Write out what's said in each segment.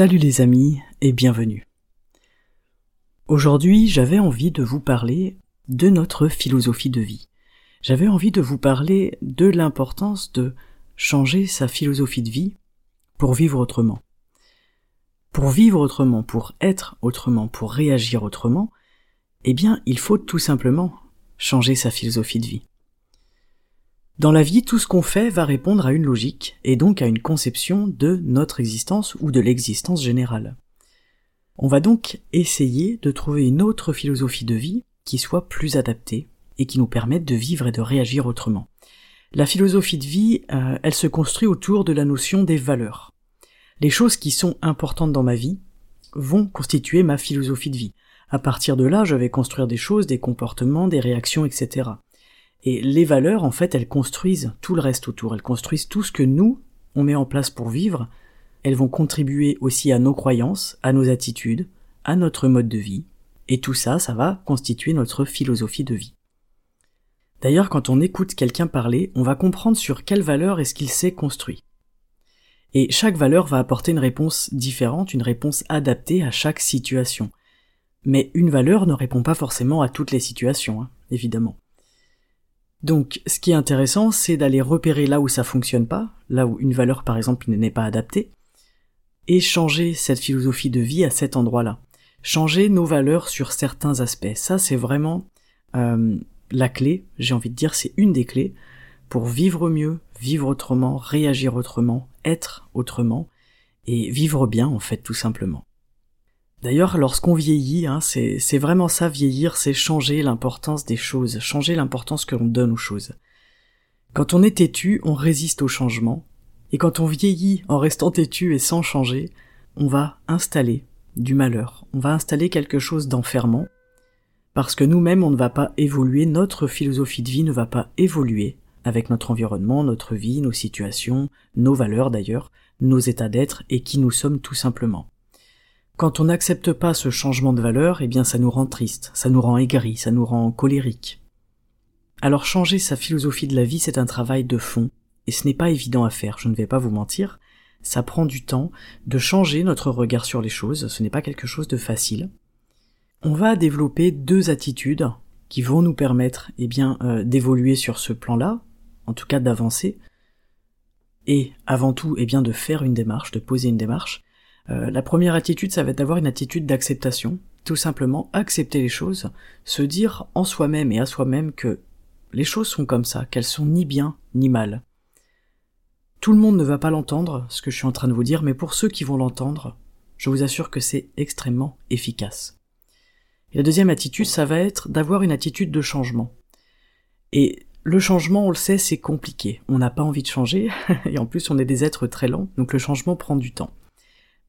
Salut les amis et bienvenue. Aujourd'hui j'avais envie de vous parler de notre philosophie de vie. J'avais envie de vous parler de l'importance de changer sa philosophie de vie pour vivre autrement. Pour vivre autrement, pour être autrement, pour réagir autrement, eh bien, il faut tout simplement changer sa philosophie de vie. Dans la vie, tout ce qu'on fait va répondre à une logique, et donc à une conception de notre existence ou de l'existence générale. On va donc essayer de trouver une autre philosophie de vie qui soit plus adaptée et qui nous permette de vivre et de réagir autrement. La philosophie de vie, euh, elle se construit autour de la notion des valeurs les choses qui sont importantes dans ma vie vont constituer ma philosophie de vie. À partir de là, je vais construire des choses, des comportements, des réactions, etc. Et les valeurs, en fait, elles construisent tout le reste autour. Elles construisent tout ce que nous, on met en place pour vivre. Elles vont contribuer aussi à nos croyances, à nos attitudes, à notre mode de vie. Et tout ça, ça va constituer notre philosophie de vie. D'ailleurs, quand on écoute quelqu'un parler, on va comprendre sur quelle valeur est-ce qu'il s'est construit. Et chaque valeur va apporter une réponse différente, une réponse adaptée à chaque situation. Mais une valeur ne répond pas forcément à toutes les situations, hein, évidemment. Donc, ce qui est intéressant, c'est d'aller repérer là où ça fonctionne pas, là où une valeur par exemple n'est pas adaptée, et changer cette philosophie de vie à cet endroit-là. Changer nos valeurs sur certains aspects. Ça, c'est vraiment euh, la clé, j'ai envie de dire, c'est une des clés pour vivre mieux, vivre autrement, réagir autrement, être autrement, et vivre bien en fait tout simplement. D'ailleurs, lorsqu'on vieillit, hein, c'est vraiment ça, vieillir, c'est changer l'importance des choses, changer l'importance que l'on donne aux choses. Quand on est têtu, on résiste au changement, et quand on vieillit en restant têtu et sans changer, on va installer du malheur, on va installer quelque chose d'enfermant, parce que nous-mêmes on ne va pas évoluer, notre philosophie de vie ne va pas évoluer avec notre environnement, notre vie, nos situations, nos valeurs d'ailleurs, nos états d'être et qui nous sommes tout simplement. Quand on n'accepte pas ce changement de valeur, eh bien ça nous rend triste, ça nous rend aigri, ça nous rend colérique. Alors changer sa philosophie de la vie, c'est un travail de fond, et ce n'est pas évident à faire, je ne vais pas vous mentir, ça prend du temps de changer notre regard sur les choses, ce n'est pas quelque chose de facile. On va développer deux attitudes qui vont nous permettre eh bien euh, d'évoluer sur ce plan-là, en tout cas d'avancer, et avant tout, eh bien, de faire une démarche, de poser une démarche. Euh, la première attitude, ça va être d'avoir une attitude d'acceptation, tout simplement accepter les choses, se dire en soi-même et à soi-même que les choses sont comme ça, qu'elles sont ni bien ni mal. Tout le monde ne va pas l'entendre, ce que je suis en train de vous dire, mais pour ceux qui vont l'entendre, je vous assure que c'est extrêmement efficace. La deuxième attitude, ça va être d'avoir une attitude de changement. Et le changement, on le sait, c'est compliqué. On n'a pas envie de changer, et en plus on est des êtres très lents, donc le changement prend du temps.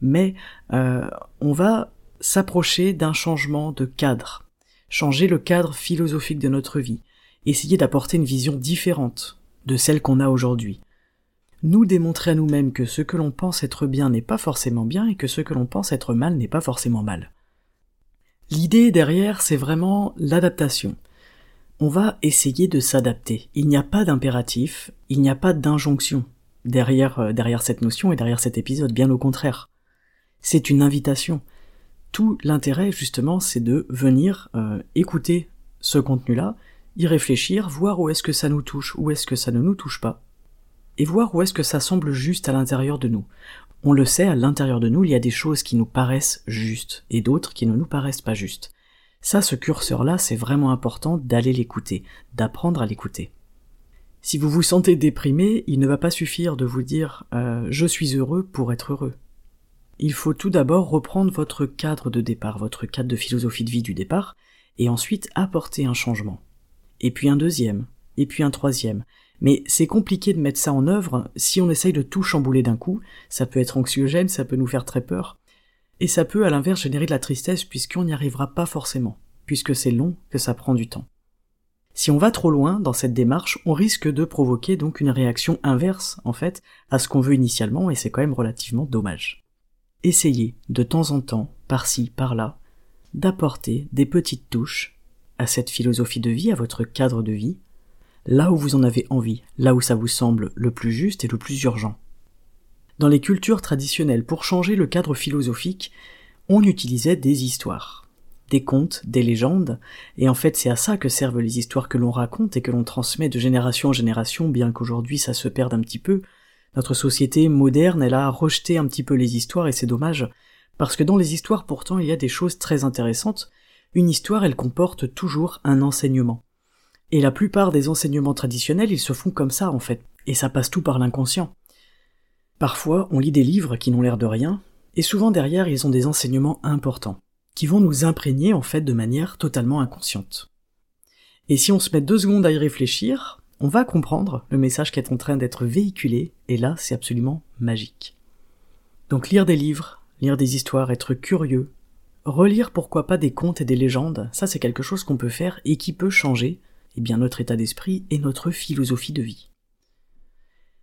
Mais euh, on va s'approcher d'un changement de cadre, changer le cadre philosophique de notre vie, essayer d'apporter une vision différente de celle qu'on a aujourd'hui. Nous démontrer à nous-mêmes que ce que l'on pense être bien n'est pas forcément bien et que ce que l'on pense être mal n'est pas forcément mal. L'idée derrière, c'est vraiment l'adaptation on va essayer de s'adapter. Il n'y a pas d'impératif, il n'y a pas d'injonction derrière, euh, derrière cette notion et derrière cet épisode, bien au contraire. C'est une invitation. Tout l'intérêt, justement, c'est de venir euh, écouter ce contenu-là, y réfléchir, voir où est-ce que ça nous touche, où est-ce que ça ne nous touche pas, et voir où est-ce que ça semble juste à l'intérieur de nous. On le sait, à l'intérieur de nous, il y a des choses qui nous paraissent justes, et d'autres qui ne nous paraissent pas justes. Ça, ce curseur-là, c'est vraiment important d'aller l'écouter, d'apprendre à l'écouter. Si vous vous sentez déprimé, il ne va pas suffire de vous dire euh, je suis heureux pour être heureux. Il faut tout d'abord reprendre votre cadre de départ, votre cadre de philosophie de vie du départ, et ensuite apporter un changement. Et puis un deuxième, et puis un troisième. Mais c'est compliqué de mettre ça en œuvre si on essaye de tout chambouler d'un coup. Ça peut être anxiogène, ça peut nous faire très peur. Et ça peut à l'inverse générer de la tristesse puisqu'on n'y arrivera pas forcément, puisque c'est long, que ça prend du temps. Si on va trop loin dans cette démarche, on risque de provoquer donc une réaction inverse, en fait, à ce qu'on veut initialement, et c'est quand même relativement dommage. Essayez, de temps en temps, par-ci, par-là, d'apporter des petites touches à cette philosophie de vie, à votre cadre de vie, là où vous en avez envie, là où ça vous semble le plus juste et le plus urgent. Dans les cultures traditionnelles, pour changer le cadre philosophique, on utilisait des histoires, des contes, des légendes, et en fait c'est à ça que servent les histoires que l'on raconte et que l'on transmet de génération en génération, bien qu'aujourd'hui ça se perde un petit peu. Notre société moderne, elle a rejeté un petit peu les histoires et c'est dommage, parce que dans les histoires pourtant il y a des choses très intéressantes. Une histoire, elle comporte toujours un enseignement. Et la plupart des enseignements traditionnels, ils se font comme ça en fait, et ça passe tout par l'inconscient. Parfois, on lit des livres qui n'ont l'air de rien, et souvent derrière, ils ont des enseignements importants, qui vont nous imprégner en fait de manière totalement inconsciente. Et si on se met deux secondes à y réfléchir, on va comprendre le message qui est en train d'être véhiculé, et là, c'est absolument magique. Donc lire des livres, lire des histoires, être curieux, relire pourquoi pas des contes et des légendes, ça c'est quelque chose qu'on peut faire et qui peut changer, eh bien notre état d'esprit et notre philosophie de vie.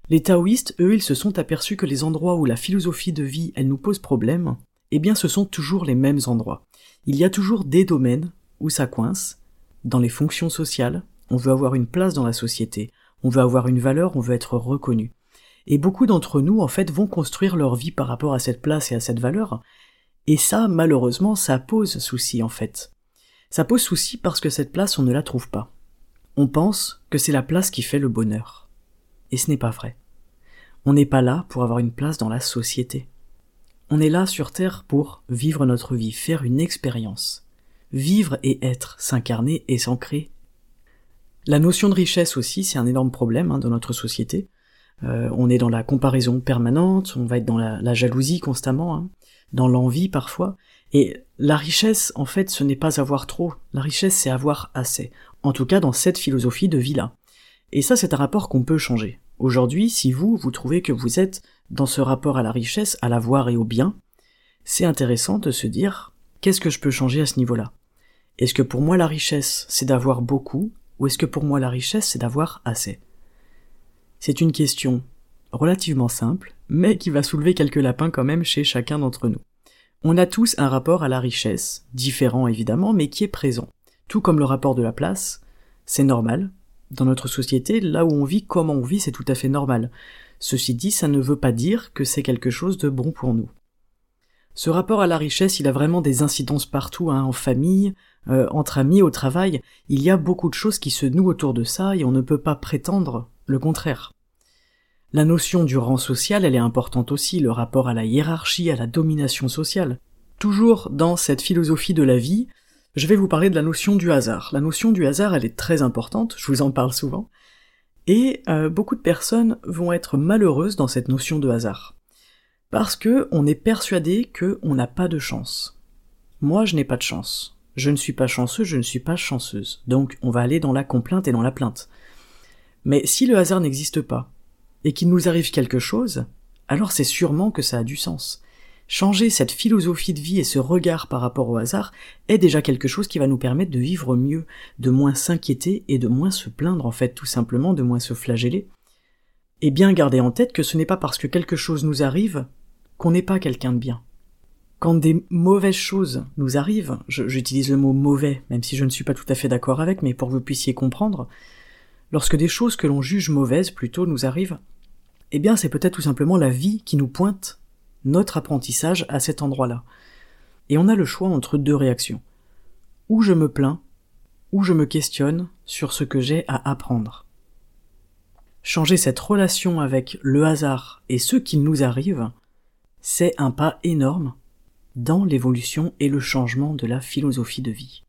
Les taoïstes, eux, ils se sont aperçus que les endroits où la philosophie de vie, elle nous pose problème, eh bien ce sont toujours les mêmes endroits. Il y a toujours des domaines où ça coince, dans les fonctions sociales, on veut avoir une place dans la société, on veut avoir une valeur, on veut être reconnu. Et beaucoup d'entre nous, en fait, vont construire leur vie par rapport à cette place et à cette valeur, et ça, malheureusement, ça pose souci, en fait. Ça pose souci parce que cette place, on ne la trouve pas. On pense que c'est la place qui fait le bonheur. Et ce n'est pas vrai. On n'est pas là pour avoir une place dans la société. On est là sur Terre pour vivre notre vie, faire une expérience. Vivre et être, s'incarner et s'ancrer. La notion de richesse aussi, c'est un énorme problème hein, dans notre société. Euh, on est dans la comparaison permanente, on va être dans la, jalousie constamment, hein, dans l'envie parfois. Et la richesse, en fait, ce n'est pas avoir trop. La richesse, c'est avoir assez. En tout cas, dans cette philosophie de vie-là. Et ça, c'est un rapport qu'on peut changer. Aujourd'hui, si vous, vous trouvez que vous êtes dans ce rapport à la richesse, à l'avoir et au bien, c'est intéressant de se dire, qu'est-ce que je peux changer à ce niveau-là? Est-ce que pour moi la richesse, c'est d'avoir beaucoup, ou est-ce que pour moi la richesse, c'est d'avoir assez? C'est une question relativement simple, mais qui va soulever quelques lapins quand même chez chacun d'entre nous. On a tous un rapport à la richesse, différent évidemment, mais qui est présent. Tout comme le rapport de la place, c'est normal, dans notre société, là où on vit, comment on vit, c'est tout à fait normal. Ceci dit, ça ne veut pas dire que c'est quelque chose de bon pour nous. Ce rapport à la richesse, il a vraiment des incidences partout, hein, en famille, euh, entre amis, au travail. Il y a beaucoup de choses qui se nouent autour de ça et on ne peut pas prétendre le contraire. La notion du rang social, elle est importante aussi, le rapport à la hiérarchie, à la domination sociale. Toujours dans cette philosophie de la vie, je vais vous parler de la notion du hasard. La notion du hasard, elle est très importante, je vous en parle souvent, et euh, beaucoup de personnes vont être malheureuses dans cette notion de hasard. Parce que on est persuadé que on n'a pas de chance. Moi, je n'ai pas de chance. Je ne suis pas chanceux, je ne suis pas chanceuse. Donc, on va aller dans la complainte et dans la plainte. Mais si le hasard n'existe pas, et qu'il nous arrive quelque chose, alors c'est sûrement que ça a du sens. Changer cette philosophie de vie et ce regard par rapport au hasard est déjà quelque chose qui va nous permettre de vivre mieux, de moins s'inquiéter et de moins se plaindre en fait tout simplement, de moins se flageller. Et bien garder en tête que ce n'est pas parce que quelque chose nous arrive qu'on n'est pas quelqu'un de bien. Quand des mauvaises choses nous arrivent, j'utilise le mot mauvais, même si je ne suis pas tout à fait d'accord avec, mais pour que vous puissiez comprendre, lorsque des choses que l'on juge mauvaises plutôt nous arrivent, eh bien c'est peut-être tout simplement la vie qui nous pointe notre apprentissage à cet endroit-là. Et on a le choix entre deux réactions. Ou je me plains, ou je me questionne sur ce que j'ai à apprendre. Changer cette relation avec le hasard et ce qui nous arrive, c'est un pas énorme dans l'évolution et le changement de la philosophie de vie.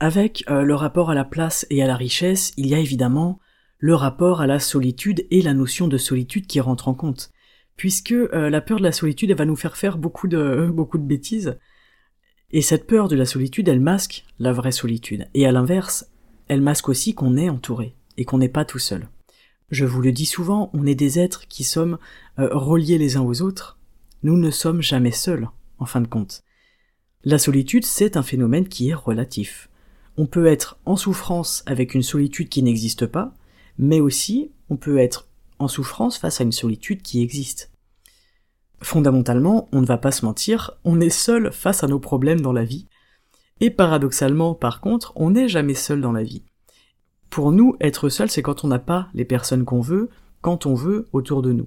Avec euh, le rapport à la place et à la richesse, il y a évidemment le rapport à la solitude et la notion de solitude qui rentre en compte. Puisque euh, la peur de la solitude elle va nous faire faire beaucoup beaucoup de bêtises. Et cette peur de la solitude elle masque la vraie solitude. Et à l'inverse elle masque aussi qu'on est entouré, et qu'on n'est pas tout seul. Je vous le dis souvent, on est des êtres qui sommes euh, reliés les uns aux autres. Nous ne sommes jamais seuls, en fin de compte. La solitude, c'est un phénomène qui est relatif. On peut être en souffrance avec une solitude qui n'existe pas, mais aussi on peut être en souffrance face à une solitude qui existe. Fondamentalement, on ne va pas se mentir, on est seul face à nos problèmes dans la vie, et paradoxalement, par contre, on n'est jamais seul dans la vie. Pour nous, être seul, c'est quand on n'a pas les personnes qu'on veut, quand on veut, autour de nous.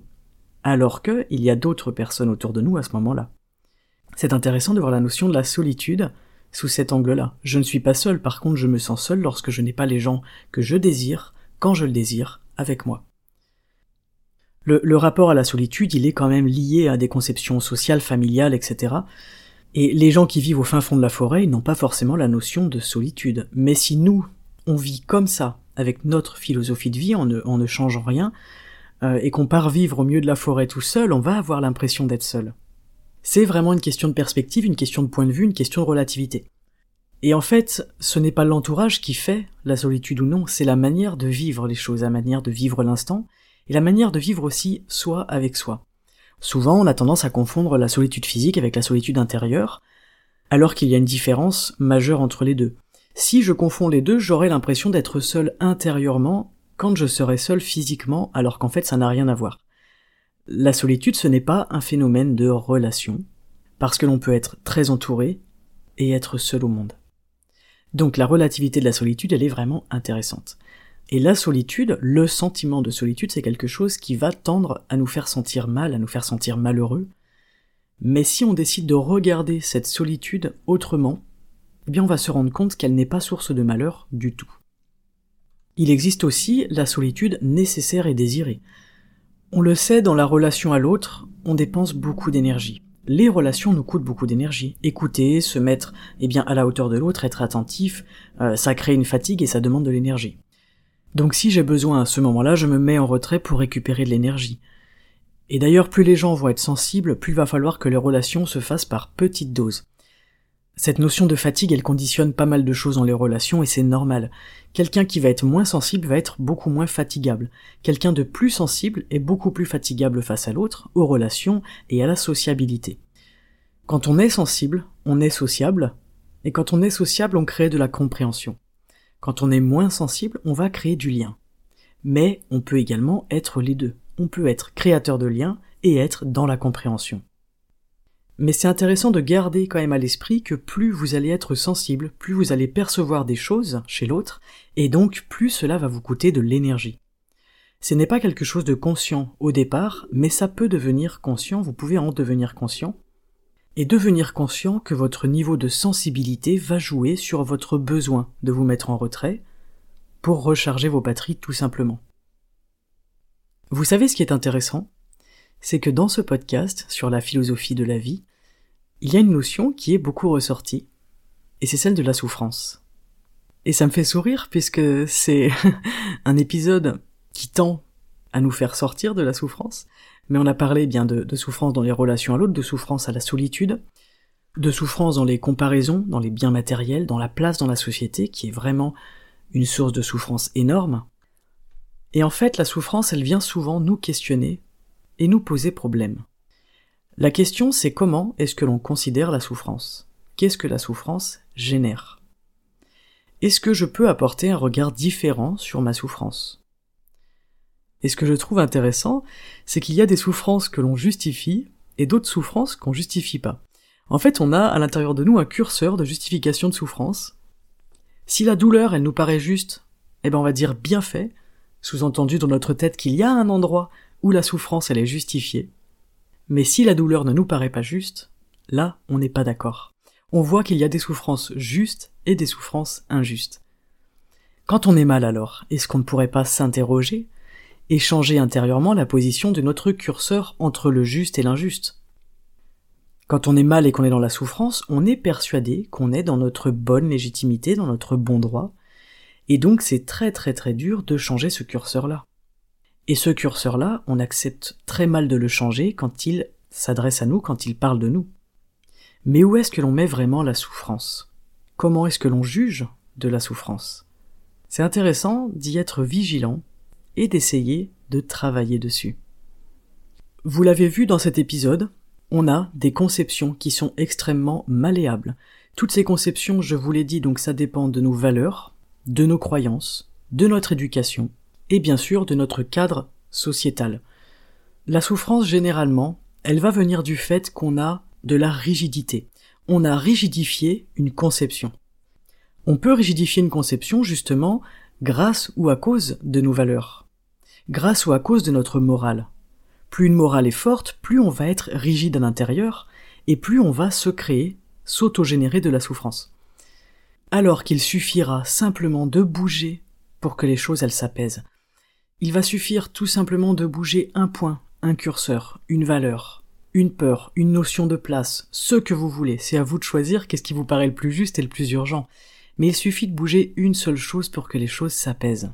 Alors que, il y a d'autres personnes autour de nous à ce moment-là. C'est intéressant de voir la notion de la solitude sous cet angle-là. Je ne suis pas seul, par contre, je me sens seul lorsque je n'ai pas les gens que je désire, quand je le désire, avec moi. Le, le, rapport à la solitude, il est quand même lié à des conceptions sociales, familiales, etc. Et les gens qui vivent au fin fond de la forêt, n'ont pas forcément la notion de solitude. Mais si nous, on vit comme ça, avec notre philosophie de vie, en ne, en changeant rien, euh, et qu'on part vivre au milieu de la forêt tout seul, on va avoir l'impression d'être seul. C'est vraiment une question de perspective, une question de point de vue, une question de relativité. Et en fait, ce n'est pas l'entourage qui fait la solitude ou non, c'est la manière de vivre les choses, la manière de vivre l'instant, et la manière de vivre aussi soi avec soi. Souvent, on a tendance à confondre la solitude physique avec la solitude intérieure, alors qu'il y a une différence majeure entre les deux. Si je confonds les deux, j'aurai l'impression d'être seul intérieurement quand je serai seul physiquement, alors qu'en fait ça n'a rien à voir. La solitude, ce n'est pas un phénomène de relation, parce que l'on peut être très entouré et être seul au monde. Donc la relativité de la solitude, elle est vraiment intéressante. Et la solitude, le sentiment de solitude, c'est quelque chose qui va tendre à nous faire sentir mal, à nous faire sentir malheureux. Mais si on décide de regarder cette solitude autrement, eh bien on va se rendre compte qu'elle n'est pas source de malheur du tout. Il existe aussi la solitude nécessaire et désirée. On le sait, dans la relation à l'autre, on dépense beaucoup d'énergie. Les relations nous coûtent beaucoup d'énergie. Écouter, se mettre eh bien à la hauteur de l'autre, être attentif, euh, ça crée une fatigue et ça demande de l'énergie. Donc si j'ai besoin à ce moment-là, je me mets en retrait pour récupérer de l'énergie. Et d'ailleurs, plus les gens vont être sensibles, plus il va falloir que les relations se fassent par petites doses. Cette notion de fatigue, elle conditionne pas mal de choses dans les relations et c'est normal. Quelqu'un qui va être moins sensible va être beaucoup moins fatigable. Quelqu'un de plus sensible est beaucoup plus fatigable face à l'autre, aux relations et à la sociabilité. Quand on est sensible, on est sociable, et quand on est sociable, on crée de la compréhension. Quand on est moins sensible, on va créer du lien. Mais on peut également être les deux. On peut être créateur de liens et être dans la compréhension. Mais c'est intéressant de garder quand même à l'esprit que plus vous allez être sensible, plus vous allez percevoir des choses chez l'autre, et donc plus cela va vous coûter de l'énergie. Ce n'est pas quelque chose de conscient au départ, mais ça peut devenir conscient, vous pouvez en devenir conscient, et devenir conscient que votre niveau de sensibilité va jouer sur votre besoin de vous mettre en retrait pour recharger vos batteries tout simplement. Vous savez ce qui est intéressant? C'est que dans ce podcast sur la philosophie de la vie, il y a une notion qui est beaucoup ressortie, et c'est celle de la souffrance. Et ça me fait sourire puisque c'est un épisode qui tend à nous faire sortir de la souffrance, mais on a parlé bien de, de souffrance dans les relations à l'autre, de souffrance à la solitude, de souffrance dans les comparaisons, dans les biens matériels, dans la place dans la société, qui est vraiment une source de souffrance énorme. Et en fait, la souffrance, elle vient souvent nous questionner et nous poser problème. La question c'est comment est-ce que l'on considère la souffrance? Qu'est-ce que la souffrance génère? Est-ce que je peux apporter un regard différent sur ma souffrance? Et ce que je trouve intéressant, c'est qu'il y a des souffrances que l'on justifie et d'autres souffrances qu'on justifie pas. En fait, on a à l'intérieur de nous un curseur de justification de souffrance. Si la douleur, elle nous paraît juste, eh ben on va dire bien fait, sous-entendu dans notre tête qu'il y a un endroit où la souffrance elle est justifiée. Mais si la douleur ne nous paraît pas juste, là, on n'est pas d'accord. On voit qu'il y a des souffrances justes et des souffrances injustes. Quand on est mal alors, est-ce qu'on ne pourrait pas s'interroger et changer intérieurement la position de notre curseur entre le juste et l'injuste? Quand on est mal et qu'on est dans la souffrance, on est persuadé qu'on est dans notre bonne légitimité, dans notre bon droit, et donc c'est très très très dur de changer ce curseur-là. Et ce curseur-là, on accepte très mal de le changer quand il s'adresse à nous, quand il parle de nous. Mais où est-ce que l'on met vraiment la souffrance? Comment est-ce que l'on juge de la souffrance? C'est intéressant d'y être vigilant et d'essayer de travailler dessus. Vous l'avez vu dans cet épisode, on a des conceptions qui sont extrêmement malléables. Toutes ces conceptions, je vous l'ai dit, donc ça dépend de nos valeurs, de nos croyances, de notre éducation, et bien sûr de notre cadre sociétal. La souffrance, généralement, elle va venir du fait qu'on a de la rigidité. On a rigidifié une conception. On peut rigidifier une conception, justement, grâce ou à cause de nos valeurs. Grâce ou à cause de notre morale. Plus une morale est forte, plus on va être rigide à l'intérieur, et plus on va se créer, s'autogénérer de la souffrance. Alors qu'il suffira simplement de bouger pour que les choses elles s'apaisent. Il va suffire tout simplement de bouger un point, un curseur, une valeur, une peur, une notion de place, ce que vous voulez. C'est à vous de choisir qu'est-ce qui vous paraît le plus juste et le plus urgent. Mais il suffit de bouger une seule chose pour que les choses s'apaisent.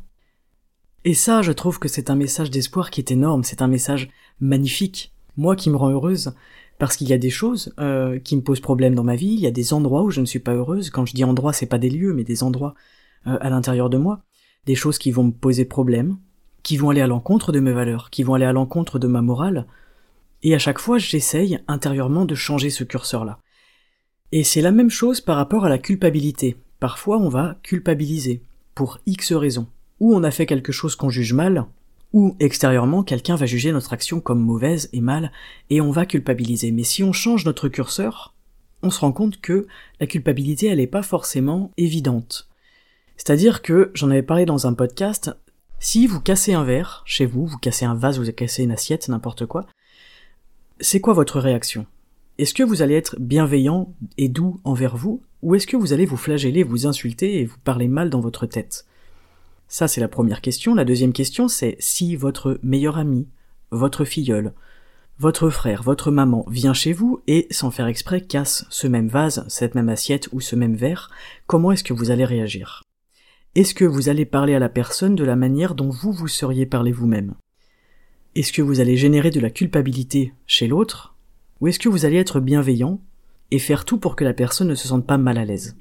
Et ça, je trouve que c'est un message d'espoir qui est énorme, c'est un message magnifique. Moi qui me rend heureuse, parce qu'il y a des choses euh, qui me posent problème dans ma vie, il y a des endroits où je ne suis pas heureuse. Quand je dis endroits, c'est pas des lieux, mais des endroits euh, à l'intérieur de moi, des choses qui vont me poser problème, qui vont aller à l'encontre de mes valeurs, qui vont aller à l'encontre de ma morale. Et à chaque fois, j'essaye intérieurement de changer ce curseur-là. Et c'est la même chose par rapport à la culpabilité. Parfois, on va culpabiliser pour X raisons ou on a fait quelque chose qu'on juge mal, ou extérieurement quelqu'un va juger notre action comme mauvaise et mal, et on va culpabiliser. Mais si on change notre curseur, on se rend compte que la culpabilité elle n'est pas forcément évidente. C'est-à-dire que, j'en avais parlé dans un podcast, si vous cassez un verre chez vous, vous cassez un vase, vous cassez une assiette, n'importe quoi, c'est quoi votre réaction? Est-ce que vous allez être bienveillant et doux envers vous, ou est-ce que vous allez vous flageller, vous insulter et vous parler mal dans votre tête? Ça, c'est la première question. La deuxième question, c'est si votre meilleur ami, votre filleul, votre frère, votre maman vient chez vous et, sans faire exprès, casse ce même vase, cette même assiette ou ce même verre, comment est-ce que vous allez réagir? Est-ce que vous allez parler à la personne de la manière dont vous vous seriez parlé vous-même? Est-ce que vous allez générer de la culpabilité chez l'autre? Ou est-ce que vous allez être bienveillant et faire tout pour que la personne ne se sente pas mal à l'aise?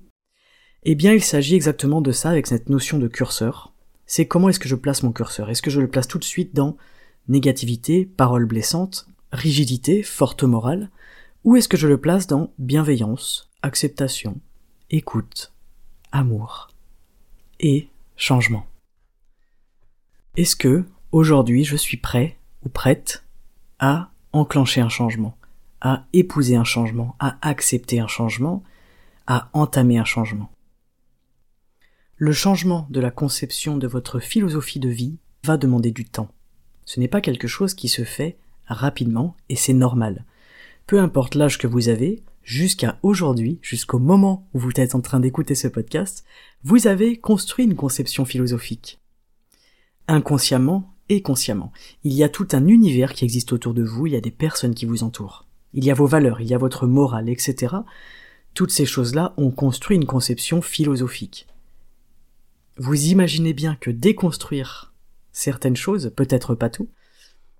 Eh bien, il s'agit exactement de ça avec cette notion de curseur. C'est comment est-ce que je place mon curseur? Est-ce que je le place tout de suite dans négativité, parole blessante, rigidité, forte morale, ou est-ce que je le place dans bienveillance, acceptation, écoute, amour? Changement Est-ce que aujourd'hui je suis prêt ou prête à enclencher un changement, à épouser un changement, à accepter un changement, à entamer un changement? Le changement de la conception de votre philosophie de vie va demander du temps. Ce n'est pas quelque chose qui se fait rapidement et c'est normal. Peu importe l'âge que vous avez, jusqu'à aujourd'hui, jusqu'au moment où vous êtes en train d'écouter ce podcast, vous avez construit une conception philosophique. Inconsciemment et consciemment. Il y a tout un univers qui existe autour de vous, il y a des personnes qui vous entourent. Il y a vos valeurs, il y a votre morale, etc. Toutes ces choses-là ont construit une conception philosophique. Vous imaginez bien que déconstruire certaines choses, peut-être pas tout,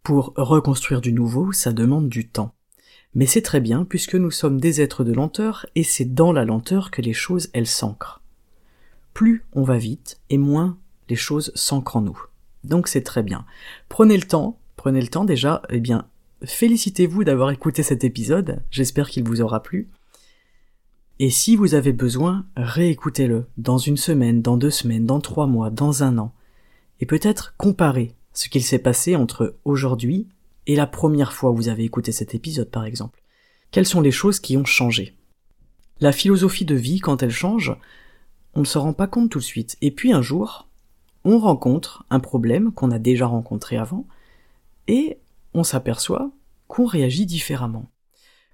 pour reconstruire du nouveau, ça demande du temps. Mais c'est très bien puisque nous sommes des êtres de lenteur et c'est dans la lenteur que les choses elles s'ancrent. Plus on va vite et moins les choses s'ancrent en nous. Donc c'est très bien. Prenez le temps, prenez le temps déjà, eh bien, félicitez-vous d'avoir écouté cet épisode, j'espère qu'il vous aura plu. Et si vous avez besoin, réécoutez-le dans une semaine, dans deux semaines, dans trois mois, dans un an, et peut-être comparez ce qu'il s'est passé entre aujourd'hui et la première fois vous avez écouté cet épisode par exemple. Quelles sont les choses qui ont changé? La philosophie de vie, quand elle change, on ne se rend pas compte tout de suite. Et puis un jour, on rencontre un problème qu'on a déjà rencontré avant, et on s'aperçoit qu'on réagit différemment,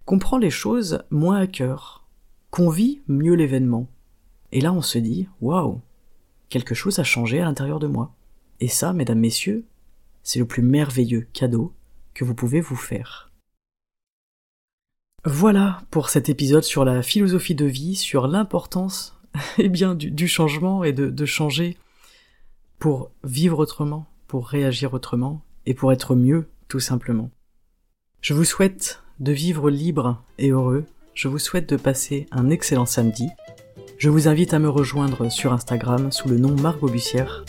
qu'on prend les choses moins à cœur, qu'on vit mieux l'événement. Et là on se dit, waouh, quelque chose a changé à l'intérieur de moi. Et ça, mesdames, messieurs, c'est le plus merveilleux cadeau que vous pouvez vous faire. Voilà pour cet épisode sur la philosophie de vie, sur l'importance eh bien, du, changement et de, de changer pour vivre autrement, pour réagir autrement et pour être mieux, tout simplement. Je vous souhaite de vivre libre et heureux je vous souhaite de passer un excellent samedi Je vous invite à me rejoindre sur Instagram sous le nom Margot Bussière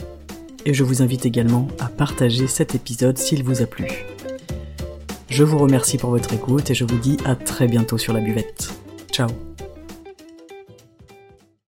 et je vous invite également à partager cet épisode s'il vous a plu. Je vous remercie pour votre écoute et je vous dis à très bientôt sur la buvette. Ciao